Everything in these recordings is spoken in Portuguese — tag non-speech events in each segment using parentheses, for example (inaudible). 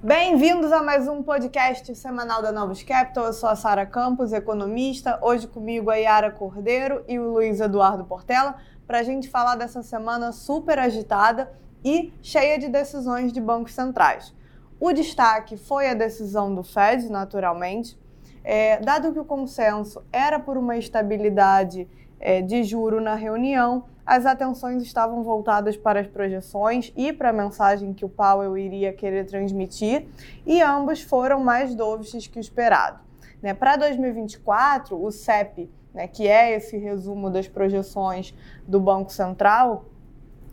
Bem-vindos a mais um podcast semanal da Novos Capital. Eu sou a Sara Campos, economista. Hoje comigo a Yara Cordeiro e o Luiz Eduardo Portela para a gente falar dessa semana super agitada e cheia de decisões de bancos centrais. O destaque foi a decisão do Fed, naturalmente, é, dado que o consenso era por uma estabilidade é, de juro na reunião, as atenções estavam voltadas para as projeções e para a mensagem que o Powell iria querer transmitir, e ambos foram mais dovish que o esperado. Né, para 2024, o CEP, né, que é esse resumo das projeções do Banco Central,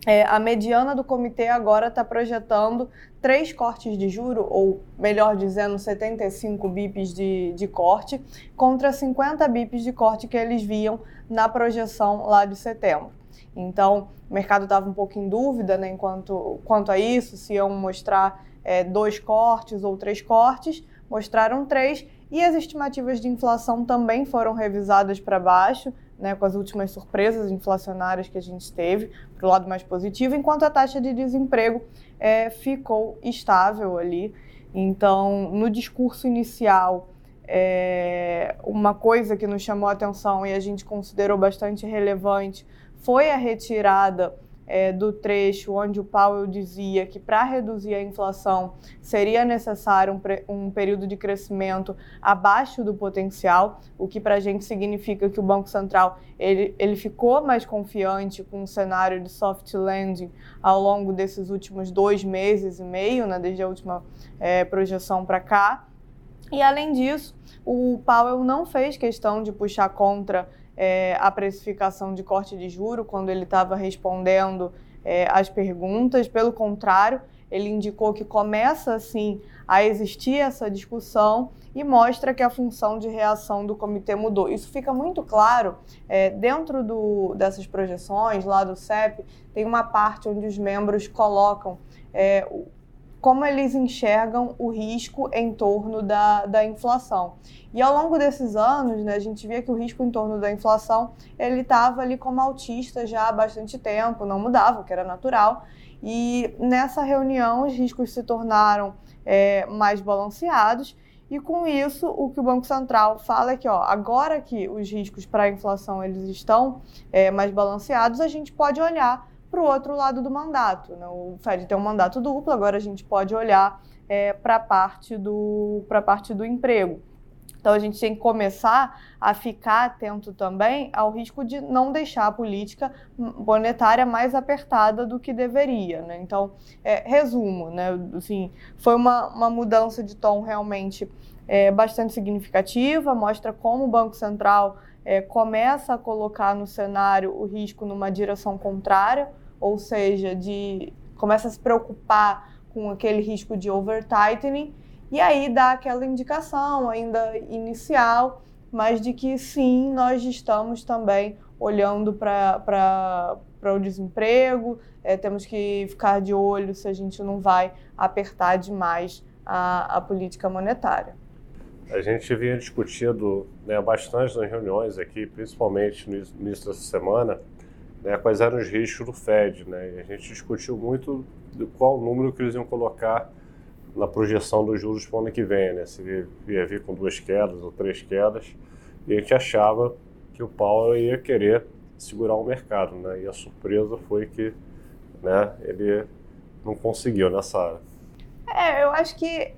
é, a mediana do comitê agora está projetando três cortes de juro, ou melhor dizendo, 75 bips de, de corte, contra 50 bips de corte que eles viam na projeção lá de setembro. Então, o mercado estava um pouco em dúvida né, enquanto, quanto a isso, se iam mostrar é, dois cortes ou três cortes, mostraram três, e as estimativas de inflação também foram revisadas para baixo, né, com as últimas surpresas inflacionárias que a gente teve, para o lado mais positivo, enquanto a taxa de desemprego é, ficou estável ali. Então, no discurso inicial, é, uma coisa que nos chamou a atenção e a gente considerou bastante relevante foi a retirada é, do trecho onde o Powell dizia que para reduzir a inflação seria necessário um, um, período de crescimento abaixo do potencial, o que para a gente significa que o Banco Central ele, ele ficou mais confiante com o cenário de soft landing ao longo desses últimos dois meses e meio, né, desde a última é, projeção para cá. E além disso, o Powell não fez questão de puxar contra é, a precificação de corte de juro quando ele estava respondendo é, as perguntas. Pelo contrário, ele indicou que começa assim a existir essa discussão e mostra que a função de reação do comitê mudou. Isso fica muito claro é, dentro do, dessas projeções lá do CEP. Tem uma parte onde os membros colocam é, como eles enxergam o risco em torno da, da inflação. E ao longo desses anos, né, a gente via que o risco em torno da inflação ele estava ali como autista já há bastante tempo, não mudava, o que era natural. E nessa reunião os riscos se tornaram é, mais balanceados e com isso, o que o Banco Central fala é que, ó, agora que os riscos para a inflação eles estão é, mais balanceados, a gente pode olhar para o outro lado do mandato. Né? O Fed tem um mandato duplo, agora a gente pode olhar é, para a parte, do, parte do emprego. Então a gente tem que começar a ficar atento também ao risco de não deixar a política monetária mais apertada do que deveria. Né? Então, é, resumo, né? assim, foi uma, uma mudança de tom realmente é, bastante significativa, mostra como o Banco Central é, começa a colocar no cenário o risco numa direção contrária ou seja, de começa a se preocupar com aquele risco de over-tightening, e aí dá aquela indicação ainda inicial, mas de que sim, nós estamos também olhando para o desemprego, é, temos que ficar de olho se a gente não vai apertar demais a, a política monetária. A gente vinha discutindo né, bastante nas reuniões aqui, principalmente no início dessa semana, né, quais eram os riscos do Fed. Né, a gente discutiu muito de qual número que eles iam colocar na projeção dos juros para o ano que vem, né, se ia vir com duas quedas ou três quedas, e a gente achava que o Powell ia querer segurar o mercado, né, e a surpresa foi que né, ele não conseguiu nessa área. É, eu acho que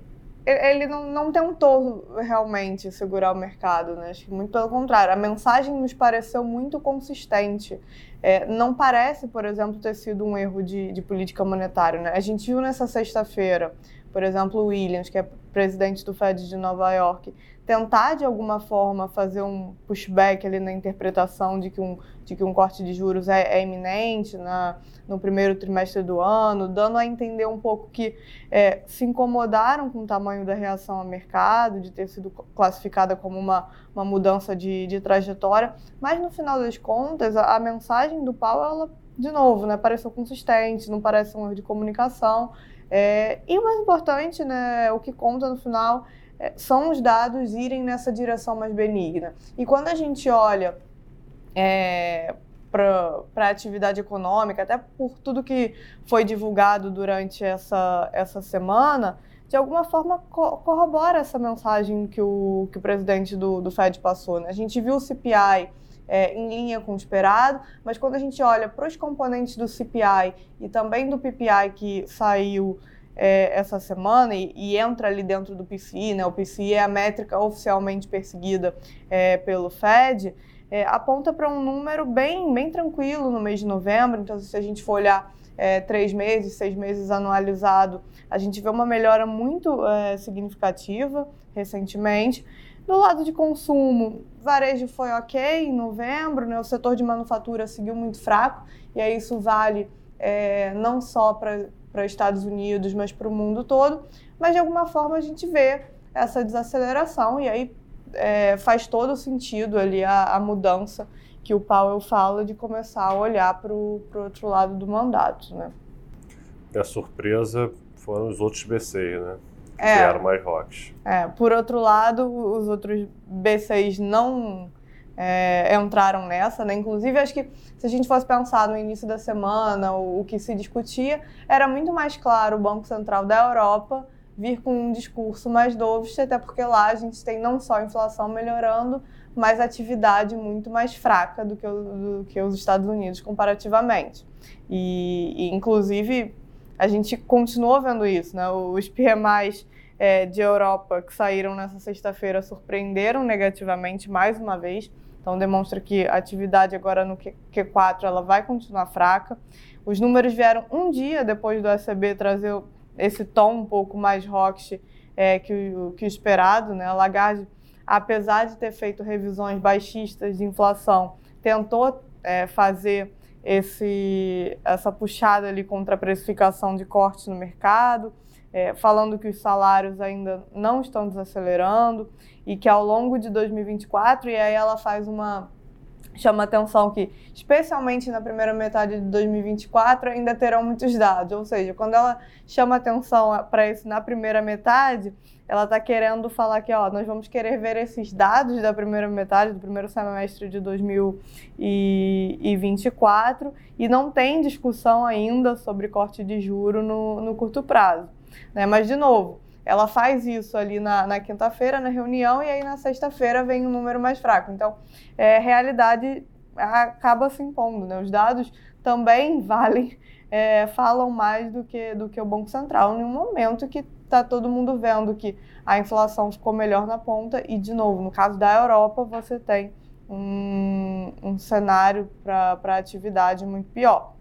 ele não, não tentou realmente segurar o mercado, né? Acho que muito pelo contrário. A mensagem nos pareceu muito consistente. É, não parece, por exemplo, ter sido um erro de, de política monetária. Né? A gente viu nessa sexta-feira, por exemplo, o Williams, que é presidente do Fed de Nova York, tentar de alguma forma fazer um pushback ali na interpretação de que um, de que um corte de juros é, é iminente na, no primeiro trimestre do ano, dando a entender um pouco que é, se incomodaram com o tamanho da reação ao mercado, de ter sido classificada como uma, uma mudança de, de trajetória, mas no final das contas, a, a mensagem do Powell, ela, de novo, né, pareceu consistente, não parece um erro de comunicação. É, e o mais importante, né, o que conta no final é, são os dados irem nessa direção mais benigna. E quando a gente olha é, para a atividade econômica, até por tudo que foi divulgado durante essa, essa semana, de alguma forma co corrobora essa mensagem que o, que o presidente do, do Fed passou. Né? A gente viu o CPI é, em linha com o esperado, mas quando a gente olha para os componentes do CPI e também do PPI que saiu é, essa semana e, e, entra ali dentro do PCI, né? o PCI é a métrica oficialmente perseguida é, pelo Fed, é, aponta para um número bem, bem tranquilo no mês de novembro, então se a gente for olhar é, três meses, seis meses anualizado, a gente vê uma melhora muito é, significativa recentemente. Do lado de consumo, varejo foi ok em novembro, né? o setor de manufatura seguiu muito fraco, e aí isso vale é, não só para Estados Unidos, mas para o mundo todo. Mas de alguma forma a gente vê essa desaceleração, e aí é, faz todo sentido ali a, a mudança que o Powell fala de começar a olhar para o outro lado do mandato, né? A surpresa foram os outros BCs, né? É, eram mais rocks. É, por outro lado, os outros B6 não é, entraram nessa, né? Inclusive, acho que se a gente fosse pensar no início da semana, o, o que se discutia, era muito mais claro o Banco Central da Europa vir com um discurso mais dovish, até porque lá a gente tem não só a inflação melhorando, mas atividade muito mais fraca do que, o, do que os Estados Unidos comparativamente. E, e, inclusive, a gente continuou vendo isso, né? Os PMIs é, de Europa que saíram nessa sexta-feira surpreenderam negativamente mais uma vez. Então demonstra que a atividade agora no Q4 ela vai continuar fraca. Os números vieram um dia depois do ECB trazer esse tom um pouco mais hawkish é, que, o, que o esperado. Né? A Lagarde, apesar de ter feito revisões baixistas de inflação, tentou é, fazer esse, essa puxada ali contra a precificação de cortes no mercado, é, falando que os salários ainda não estão desacelerando e que ao longo de 2024, e aí ela faz uma chama atenção que, especialmente na primeira metade de 2024, ainda terão muitos dados. Ou seja, quando ela chama atenção para isso na primeira metade, ela está querendo falar que ó, nós vamos querer ver esses dados da primeira metade, do primeiro semestre de 2024, e não tem discussão ainda sobre corte de juro no, no curto prazo. Né? Mas, de novo, ela faz isso ali na, na quinta-feira, na reunião, e aí na sexta-feira vem um número mais fraco. Então, é, realidade acaba se impondo. Né? Os dados também (laughs) valem, é, falam mais do que, do que o Banco Central, em um momento que está todo mundo vendo que a inflação ficou melhor na ponta, e, de novo, no caso da Europa, você tem um, um cenário para atividade muito pior.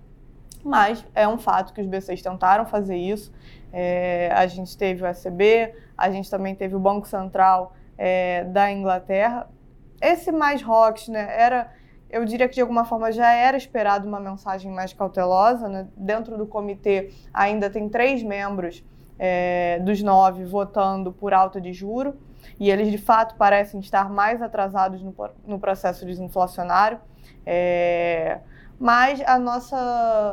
Mas é um fato que os B6 tentaram fazer isso. É, a gente teve o ECB, a gente também teve o Banco Central é, da Inglaterra. Esse mais rocks, né, era, eu diria que de alguma forma já era esperado uma mensagem mais cautelosa. Né? Dentro do comitê ainda tem três membros é, dos nove votando por alta de juro e eles de fato parecem estar mais atrasados no, no processo desinflacionário. É, mas a nossa,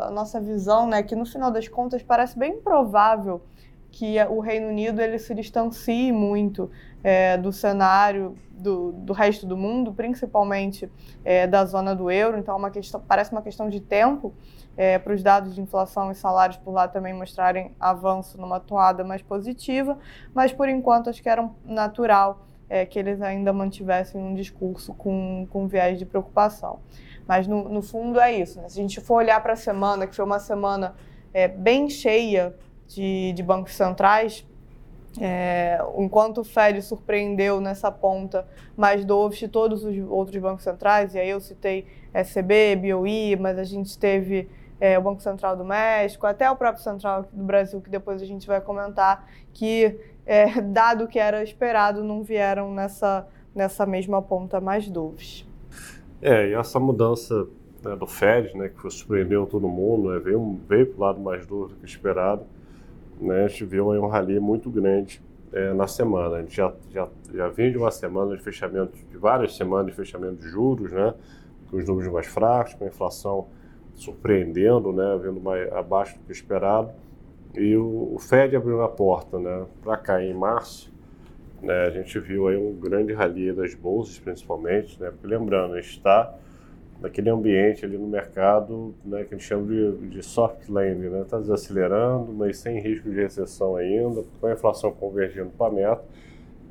a nossa visão, né, que no final das contas parece bem provável que o Reino Unido ele se distancie muito é, do cenário do, do resto do mundo, principalmente é, da zona do euro. Então, é uma questão, parece uma questão de tempo é, para os dados de inflação e salários por lá também mostrarem avanço numa toada mais positiva. Mas, por enquanto, acho que era natural é, que eles ainda mantivessem um discurso com, com viés de preocupação. Mas no, no fundo é isso. Né? Se a gente for olhar para a semana, que foi uma semana é, bem cheia de, de bancos centrais, é, enquanto o Fed surpreendeu nessa ponta mais dovish todos os outros bancos centrais, e aí eu citei SCB, BOI, mas a gente teve é, o Banco Central do México, até o próprio Central do Brasil, que depois a gente vai comentar, que, é, dado que era esperado, não vieram nessa, nessa mesma ponta mais dovish. É, e essa mudança né, do Fed, né, que surpreendeu todo mundo, né, veio, veio para o lado mais duro do que esperado, né, a gente viu aí um rally muito grande é, na semana. A gente já, já, já vinha de uma semana de fechamento, de várias semanas de fechamento de juros, né, com os números mais fracos, com a inflação surpreendendo, né, vindo mais abaixo do que esperado. E o, o Fed abriu a porta né, para cair em março, né, a gente viu aí um grande rally das bolsas, principalmente, né, porque lembrando, a gente está naquele ambiente ali no mercado, né, que a gente chama de, de soft landing, né? Está desacelerando, mas sem risco de recessão ainda, com a inflação convergindo para a meta,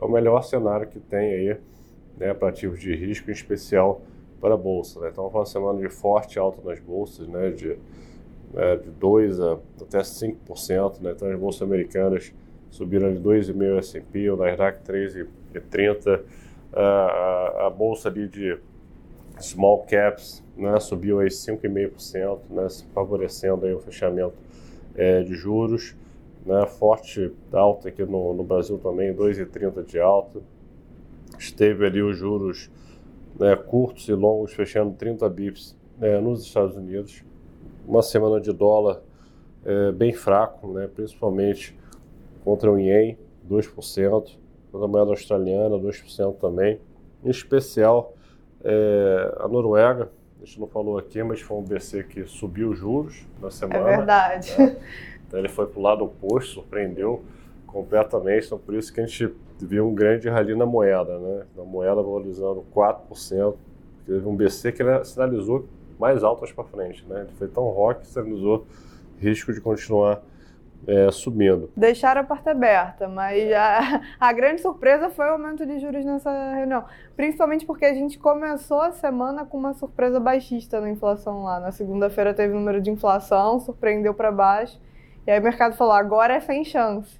é o melhor cenário que tem aí, né, para ativos de risco, em especial para a bolsa. Né? Então, foi uma semana de forte alta nas bolsas, né, de, né, de 2 a até 5%, né? Então, as bolsas americanas subiram de 2,5% S&P, o Nasdaq 3,30%, a, a, a bolsa ali de small caps né, subiu aí 5,5%, né, favorecendo aí o fechamento é, de juros. Né, forte alta aqui no, no Brasil também, 2,30% de alta. Esteve ali os juros né, curtos e longos fechando 30 bips né, nos Estados Unidos. Uma semana de dólar é, bem fraco, né, principalmente contra o Yen, 2%, contra a moeda australiana, 2% também. Em especial, é, a Noruega, a gente não falou aqui, mas foi um BC que subiu os juros na semana. É verdade. Né? Então ele foi para o lado oposto, surpreendeu completamente, então por isso que a gente viu um grande rally na moeda, né? A moeda valorizando 4%, teve um BC que sinalizou mais altas para frente, né? Ele foi tão rock que sinalizou risco de continuar é, subindo. Deixaram a porta aberta, mas a, a grande surpresa foi o aumento de juros nessa reunião. Principalmente porque a gente começou a semana com uma surpresa baixista na inflação lá. Na segunda-feira teve número de inflação, surpreendeu para baixo. E aí o mercado falou: agora é sem chance.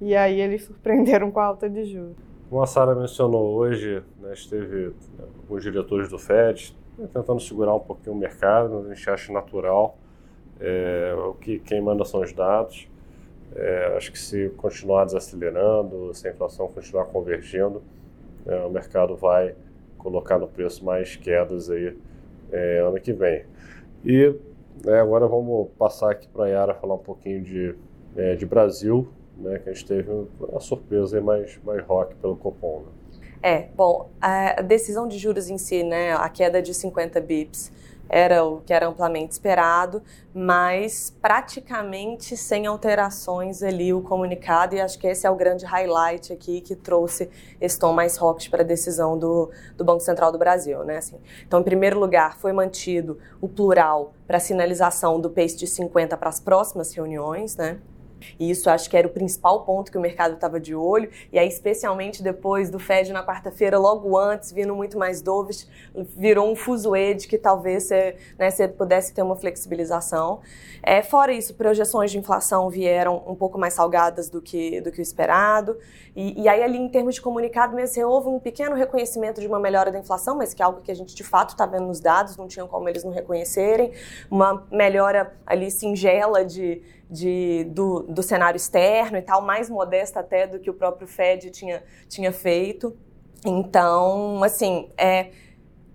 E aí eles surpreenderam com a alta de juros. Como a Sara mencionou hoje, né, esteve né, alguns diretores do FED né, tentando segurar um pouquinho o mercado, a gente acha natural. É, o que quem manda são os dados. É, acho que se continuar desacelerando, se a inflação continuar convergindo, é, o mercado vai colocar no preço mais quedas aí é, ano que vem. E né, agora vamos passar aqui para a Yara falar um pouquinho de, é, de Brasil, né, que a gente teve uma surpresa mais, mais rock pelo Copom. Né? É, bom, a decisão de juros em si, né, a queda de 50 bips, era o que era amplamente esperado, mas praticamente sem alterações ali o comunicado, e acho que esse é o grande highlight aqui que trouxe esse tom mais rock para a decisão do, do Banco Central do Brasil. Né? Assim, então, em primeiro lugar, foi mantido o plural para sinalização do pace de 50 para as próximas reuniões, né? E isso acho que era o principal ponto que o mercado estava de olho. E aí, especialmente depois do Fed na quarta-feira, logo antes, vindo muito mais dovish, virou um fuzuê de que talvez você, né, você pudesse ter uma flexibilização. É, fora isso, projeções de inflação vieram um pouco mais salgadas do que, do que o esperado. E, e aí, ali, em termos de comunicado, mesmo, houve um pequeno reconhecimento de uma melhora da inflação, mas que é algo que a gente de fato está vendo nos dados, não tinham como eles não reconhecerem. Uma melhora ali singela de de, do, do cenário externo e tal, mais modesta até do que o próprio Fed tinha, tinha feito. Então, assim, é,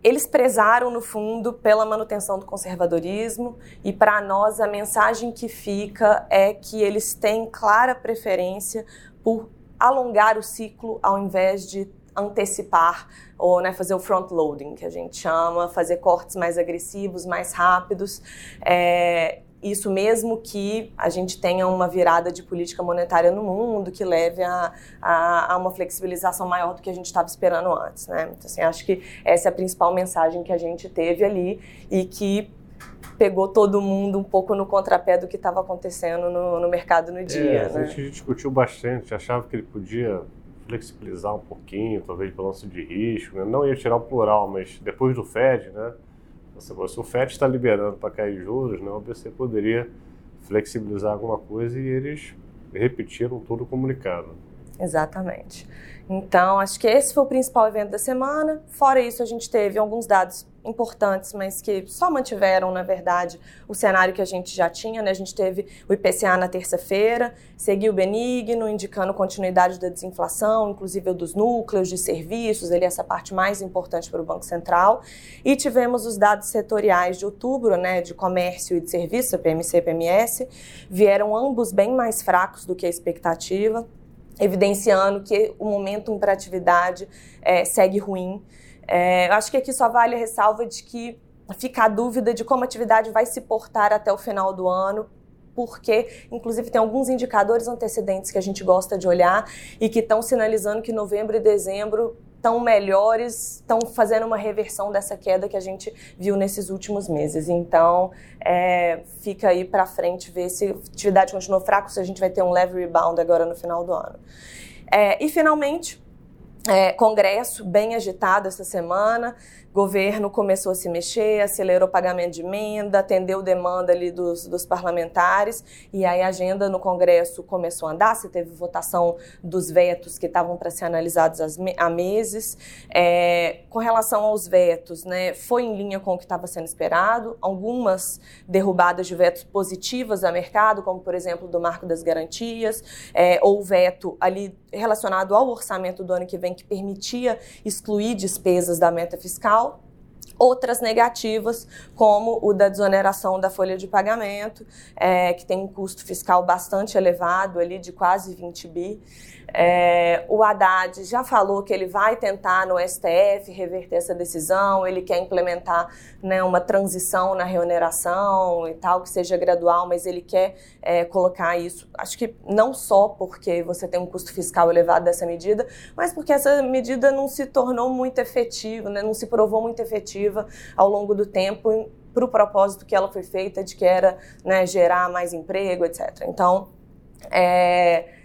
eles prezaram, no fundo, pela manutenção do conservadorismo, e para nós a mensagem que fica é que eles têm clara preferência por alongar o ciclo ao invés de antecipar ou né, fazer o front loading que a gente chama, fazer cortes mais agressivos, mais rápidos. É, isso mesmo que a gente tenha uma virada de política monetária no mundo que leve a, a, a uma flexibilização maior do que a gente estava esperando antes, né? Então, assim, acho que essa é a principal mensagem que a gente teve ali e que pegou todo mundo um pouco no contrapé do que estava acontecendo no, no, mercado no dia. É, né? A gente discutiu bastante, achava que ele podia flexibilizar um pouquinho, talvez balanço de risco, né? não ia tirar o plural, mas depois do Fed, né? Se o FED está liberando para cair juros, né, o BC poderia flexibilizar alguma coisa e eles repetiram todo o comunicado. Exatamente. Então, acho que esse foi o principal evento da semana. Fora isso, a gente teve alguns dados importantes, mas que só mantiveram, na verdade, o cenário que a gente já tinha. Né? A gente teve o IPCA na terça-feira, seguiu benigno, indicando continuidade da desinflação, inclusive dos núcleos de serviços, ele essa parte mais importante para o Banco Central. E tivemos os dados setoriais de outubro, né, de comércio e de serviços, a PMC e PMS, vieram ambos bem mais fracos do que a expectativa evidenciando que o momentum para atividade é, segue ruim. É, acho que aqui só vale a ressalva de que fica a dúvida de como a atividade vai se portar até o final do ano, porque, inclusive, tem alguns indicadores antecedentes que a gente gosta de olhar e que estão sinalizando que novembro e dezembro tão melhores, estão fazendo uma reversão dessa queda que a gente viu nesses últimos meses. Então, é, fica aí para frente ver se a atividade continua fraca, se a gente vai ter um leve rebound agora no final do ano. É, e, finalmente, é, Congresso bem agitado essa semana, governo começou a se mexer, acelerou o pagamento de emenda, atendeu demanda ali dos, dos parlamentares, e aí a agenda no Congresso começou a andar, você teve votação dos vetos que estavam para ser analisados há meses. É, com relação aos vetos, né, foi em linha com o que estava sendo esperado, algumas derrubadas de vetos positivas a mercado, como por exemplo do marco das garantias, é, ou veto ali relacionado ao orçamento do ano que vem que permitia excluir despesas da meta fiscal, outras negativas, como o da desoneração da folha de pagamento, é, que tem um custo fiscal bastante elevado, ali de quase 20 bi. É, o Haddad já falou que ele vai tentar no STF reverter essa decisão, ele quer implementar né, uma transição na reoneração e tal, que seja gradual, mas ele quer é, colocar isso, acho que não só porque você tem um custo fiscal elevado dessa medida, mas porque essa medida não se tornou muito efetiva, né, não se provou muito efetiva ao longo do tempo para o propósito que ela foi feita, de que era né, gerar mais emprego, etc. Então, é,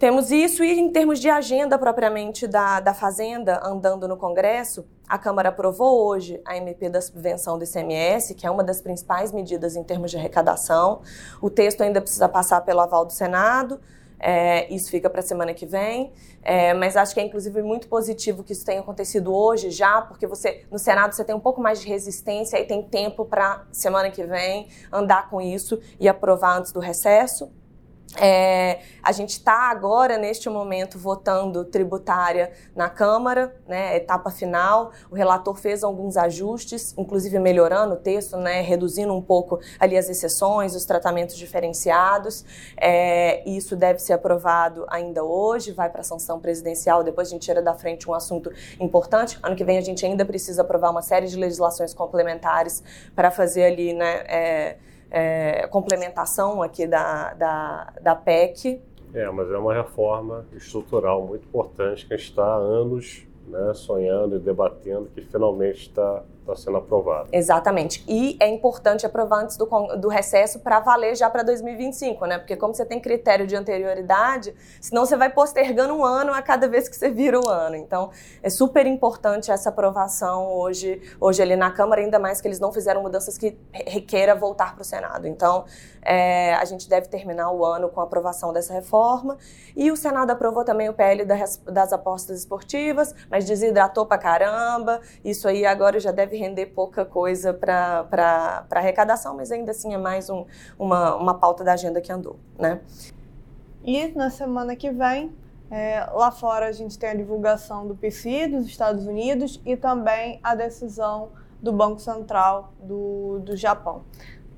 temos isso, e em termos de agenda propriamente da, da Fazenda andando no Congresso, a Câmara aprovou hoje a MP da subvenção do ICMS, que é uma das principais medidas em termos de arrecadação. O texto ainda precisa passar pelo aval do Senado, é, isso fica para a semana que vem, é, mas acho que é inclusive muito positivo que isso tenha acontecido hoje já, porque você no Senado você tem um pouco mais de resistência e tem tempo para semana que vem andar com isso e aprovar antes do recesso. É, a gente está agora, neste momento, votando tributária na Câmara, né, etapa final. O relator fez alguns ajustes, inclusive melhorando o texto, né, reduzindo um pouco ali as exceções, os tratamentos diferenciados. É, isso deve ser aprovado ainda hoje, vai para a sanção presidencial, depois a gente tira da frente um assunto importante. Ano que vem a gente ainda precisa aprovar uma série de legislações complementares para fazer ali, né, é, é, complementação aqui da, da, da PEC. É, mas é uma reforma estrutural muito importante que a gente está há anos né, sonhando e debatendo que finalmente está está sendo aprovado. Exatamente. E é importante aprovar antes do, do recesso para valer já para 2025, né? Porque como você tem critério de anterioridade, senão você vai postergando um ano a cada vez que você vira o ano. Então, é super importante essa aprovação hoje, hoje ali na Câmara, ainda mais que eles não fizeram mudanças que requeira voltar para o Senado. Então, é, a gente deve terminar o ano com a aprovação dessa reforma. E o Senado aprovou também o PL das apostas esportivas, mas desidratou para caramba. Isso aí agora já deve render pouca coisa para arrecadação, mas ainda assim é mais um, uma, uma pauta da agenda que andou, né? E na semana que vem, é, lá fora a gente tem a divulgação do PCI dos Estados Unidos e também a decisão do Banco Central do, do Japão.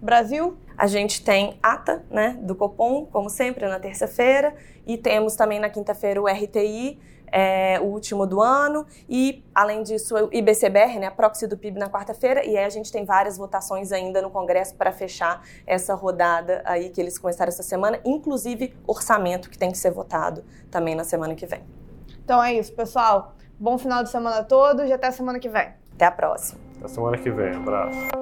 Brasil? A gente tem ata né, do Copom, como sempre, na terça-feira, e temos também na quinta-feira o RTI, é, o último do ano, e além disso o IBCBR, né, a proxy do PIB na quarta-feira, e aí a gente tem várias votações ainda no Congresso para fechar essa rodada aí que eles começaram essa semana, inclusive orçamento que tem que ser votado também na semana que vem. Então é isso, pessoal. Bom final de semana a todos e até a semana que vem. Até a próxima. Até a semana que vem. Abraço.